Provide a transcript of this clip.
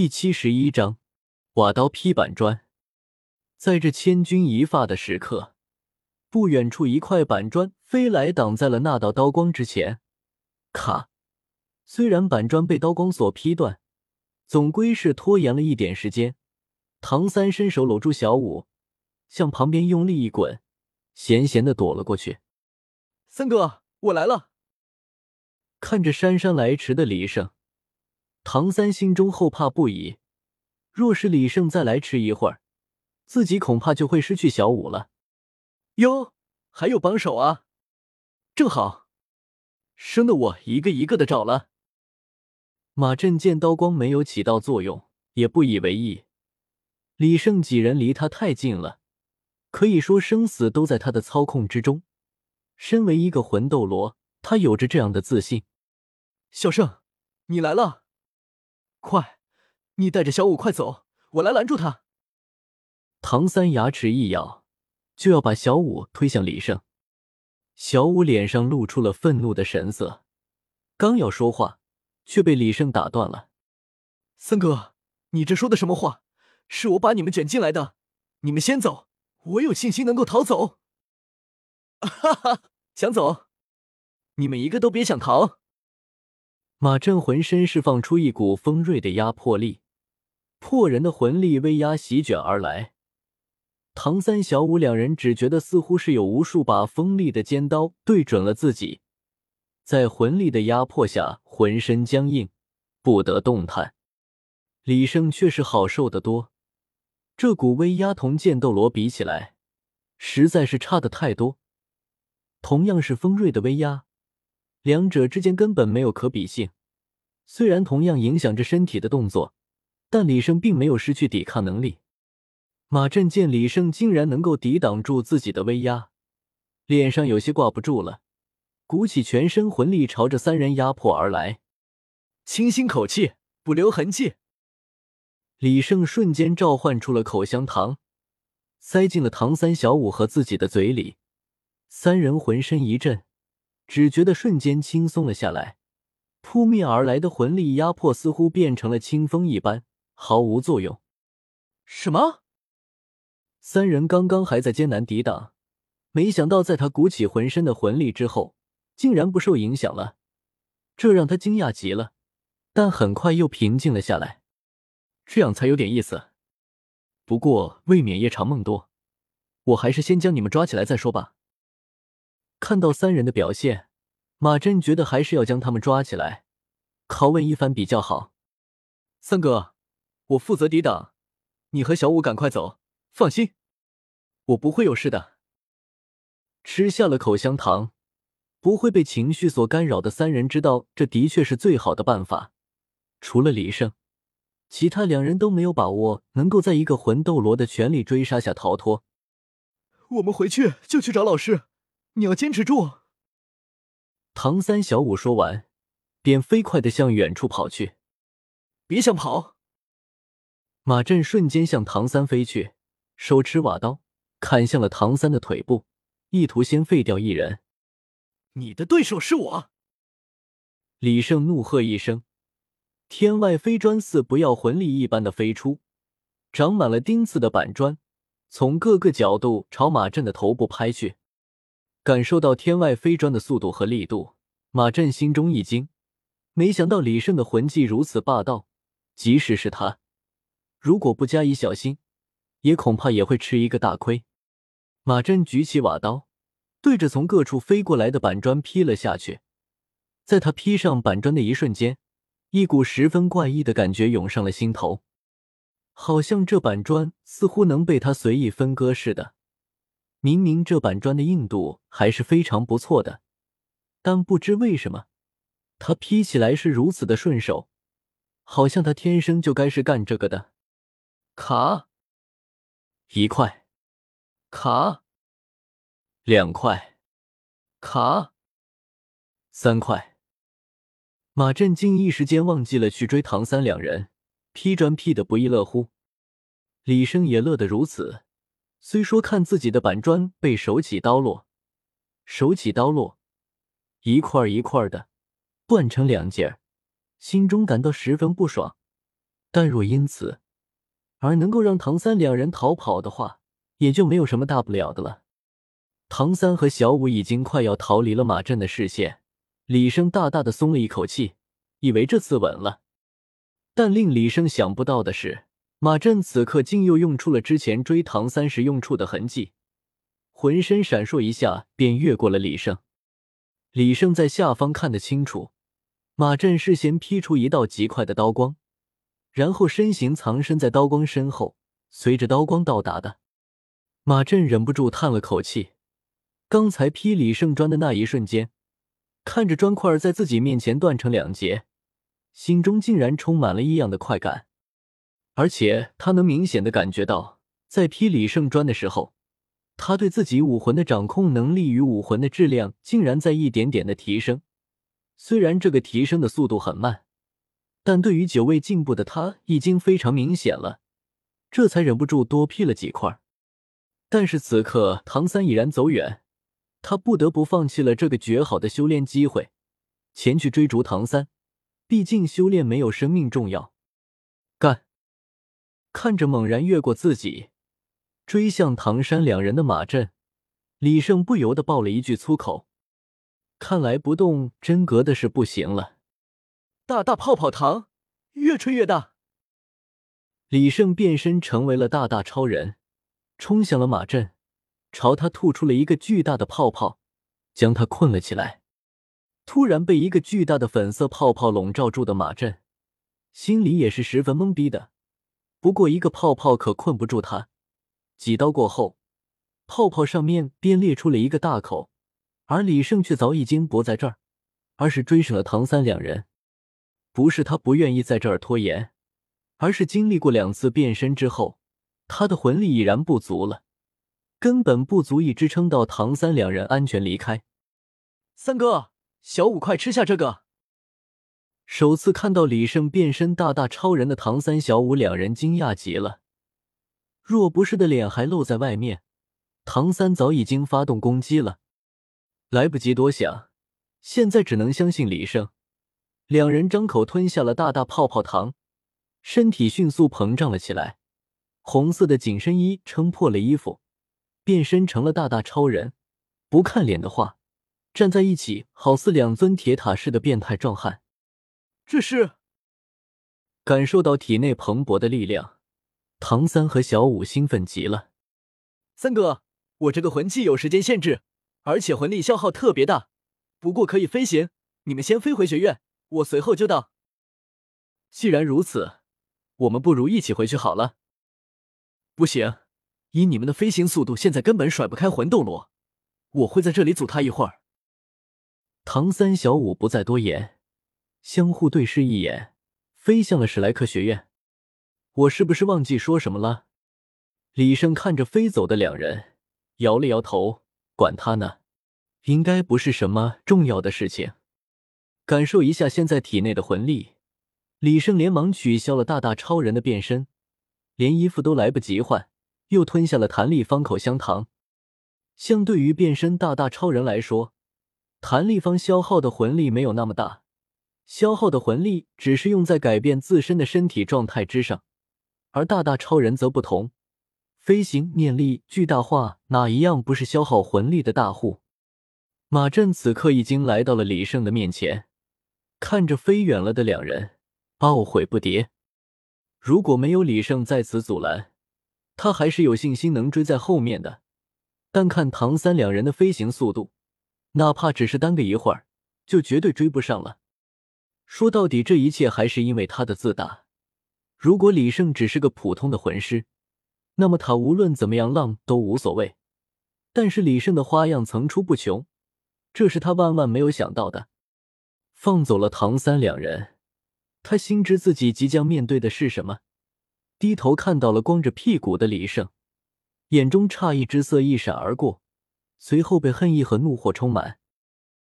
第七十一章，瓦刀劈板砖。在这千钧一发的时刻，不远处一块板砖飞来，挡在了那道刀光之前。咔！虽然板砖被刀光所劈断，总归是拖延了一点时间。唐三伸手搂住小五，向旁边用力一滚，闲闲的躲了过去。三哥，我来了。看着姗姗来迟的李胜。唐三心中后怕不已，若是李胜再来迟一会儿，自己恐怕就会失去小五了。哟，还有帮手啊！正好，生的我一个一个的找了。马震见刀光没有起到作用，也不以为意。李胜几人离他太近了，可以说生死都在他的操控之中。身为一个魂斗罗，他有着这样的自信。小胜，你来了。快，你带着小五快走，我来拦住他。唐三牙齿一咬，就要把小五推向李胜。小五脸上露出了愤怒的神色，刚要说话，却被李胜打断了。三哥，你这说的什么话？是我把你们卷进来的，你们先走，我有信心能够逃走。哈哈，想走？你们一个都别想逃！马震浑身释放出一股锋锐的压迫力，破人的魂力威压席卷而来。唐三、小五两人只觉得似乎是有无数把锋利的尖刀对准了自己，在魂力的压迫下，浑身僵硬，不得动弹。李胜却是好受得多，这股威压同剑斗罗比起来，实在是差的太多。同样是锋锐的威压。两者之间根本没有可比性，虽然同样影响着身体的动作，但李胜并没有失去抵抗能力。马震见李胜竟然能够抵挡住自己的威压，脸上有些挂不住了，鼓起全身魂力朝着三人压迫而来。清新口气，不留痕迹。李胜瞬间召唤出了口香糖，塞进了唐三、小五和自己的嘴里，三人浑身一震。只觉得瞬间轻松了下来，扑面而来的魂力压迫似乎变成了清风一般，毫无作用。什么？三人刚刚还在艰难抵挡，没想到在他鼓起浑身的魂力之后，竟然不受影响了，这让他惊讶极了。但很快又平静了下来，这样才有点意思。不过未免夜长梦多，我还是先将你们抓起来再说吧。看到三人的表现，马真觉得还是要将他们抓起来，拷问一番比较好。三哥，我负责抵挡，你和小五赶快走。放心，我不会有事的。吃下了口香糖，不会被情绪所干扰的三人知道，这的确是最好的办法。除了李胜，其他两人都没有把握能够在一个魂斗罗的全力追杀下逃脱。我们回去就去找老师。你要坚持住！唐三、小五说完，便飞快的向远处跑去。别想跑！马震瞬间向唐三飞去，手持瓦刀砍向了唐三的腿部，意图先废掉一人。你的对手是我！李胜怒喝一声，天外飞砖似不要魂力一般的飞出，长满了钉刺的板砖从各个角度朝马震的头部拍去。感受到天外飞砖的速度和力度，马震心中一惊，没想到李胜的魂技如此霸道，即使是他，如果不加以小心，也恐怕也会吃一个大亏。马震举起瓦刀，对着从各处飞过来的板砖劈了下去。在他劈上板砖的一瞬间，一股十分怪异的感觉涌上了心头，好像这板砖似乎能被他随意分割似的。明明这板砖的硬度还是非常不错的，但不知为什么，他劈起来是如此的顺手，好像他天生就该是干这个的。卡，一块，卡，两块，卡，三块。马震惊一时间忘记了去追唐三两人，劈砖劈得不亦乐乎，李生也乐得如此。虽说看自己的板砖被手起刀落，手起刀落，一块一块的断成两截，心中感到十分不爽，但若因此而能够让唐三两人逃跑的话，也就没有什么大不了的了。唐三和小五已经快要逃离了马震的视线，李生大大的松了一口气，以为这次稳了。但令李生想不到的是，马震此刻竟又用出了之前追唐三时用处的痕迹，浑身闪烁一下便越过了李胜。李胜在下方看得清楚，马震事先劈出一道极快的刀光，然后身形藏身在刀光身后，随着刀光到达的，马震忍不住叹了口气。刚才劈李胜砖的那一瞬间，看着砖块在自己面前断成两截，心中竟然充满了异样的快感。而且他能明显的感觉到，在劈李胜砖的时候，他对自己武魂的掌控能力与武魂的质量竟然在一点点的提升。虽然这个提升的速度很慢，但对于久未进步的他已经非常明显了。这才忍不住多劈了几块。但是此刻唐三已然走远。他不得不放弃了这个绝好的修炼机会，前去追逐唐三。毕竟修炼没有生命重要。看着猛然越过自己，追向唐山两人的马震，李胜不由得爆了一句粗口。看来不动真格的是不行了。大大泡泡糖，越吹越大。李胜变身成为了大大超人，冲向了马震。朝他吐出了一个巨大的泡泡，将他困了起来。突然被一个巨大的粉色泡泡笼罩住的马震，心里也是十分懵逼的。不过一个泡泡可困不住他。几刀过后，泡泡上面便裂出了一个大口，而李胜却早已经不在这儿，而是追上了唐三两人。不是他不愿意在这儿拖延，而是经历过两次变身之后，他的魂力已然不足了。根本不足以支撑到唐三两人安全离开。三哥，小五，快吃下这个！首次看到李胜变身大大超人的唐三、小五两人惊讶极了。若不是的脸还露在外面，唐三早已经发动攻击了，来不及多想，现在只能相信李胜。两人张口吞下了大大泡泡糖，身体迅速膨胀了起来，红色的紧身衣撑破了衣服。变身成了大大超人，不看脸的话，站在一起好似两尊铁塔似的变态壮汉。这是感受到体内蓬勃的力量，唐三和小五兴奋极了。三哥，我这个魂技有时间限制，而且魂力消耗特别大，不过可以飞行。你们先飞回学院，我随后就到。既然如此，我们不如一起回去好了。不行。以你们的飞行速度，现在根本甩不开魂斗罗。我会在这里阻他一会儿。唐三、小五不再多言，相互对视一眼，飞向了史莱克学院。我是不是忘记说什么了？李胜看着飞走的两人，摇了摇头。管他呢，应该不是什么重要的事情。感受一下现在体内的魂力，李胜连忙取消了大大超人的变身，连衣服都来不及换。又吞下了弹力方口香糖。相对于变身大大超人来说，弹力方消耗的魂力没有那么大，消耗的魂力只是用在改变自身的身体状态之上。而大大超人则不同，飞行、念力、巨大化，哪一样不是消耗魂力的大户？马震此刻已经来到了李胜的面前，看着飞远了的两人，懊悔不迭。如果没有李胜在此阻拦，他还是有信心能追在后面的，但看唐三两人的飞行速度，哪怕只是耽搁一会儿，就绝对追不上了。说到底，这一切还是因为他的自大。如果李胜只是个普通的魂师，那么他无论怎么样浪都无所谓。但是李胜的花样层出不穷，这是他万万没有想到的。放走了唐三两人，他心知自己即将面对的是什么。低头看到了光着屁股的李胜，眼中诧异之色一闪而过，随后被恨意和怒火充满。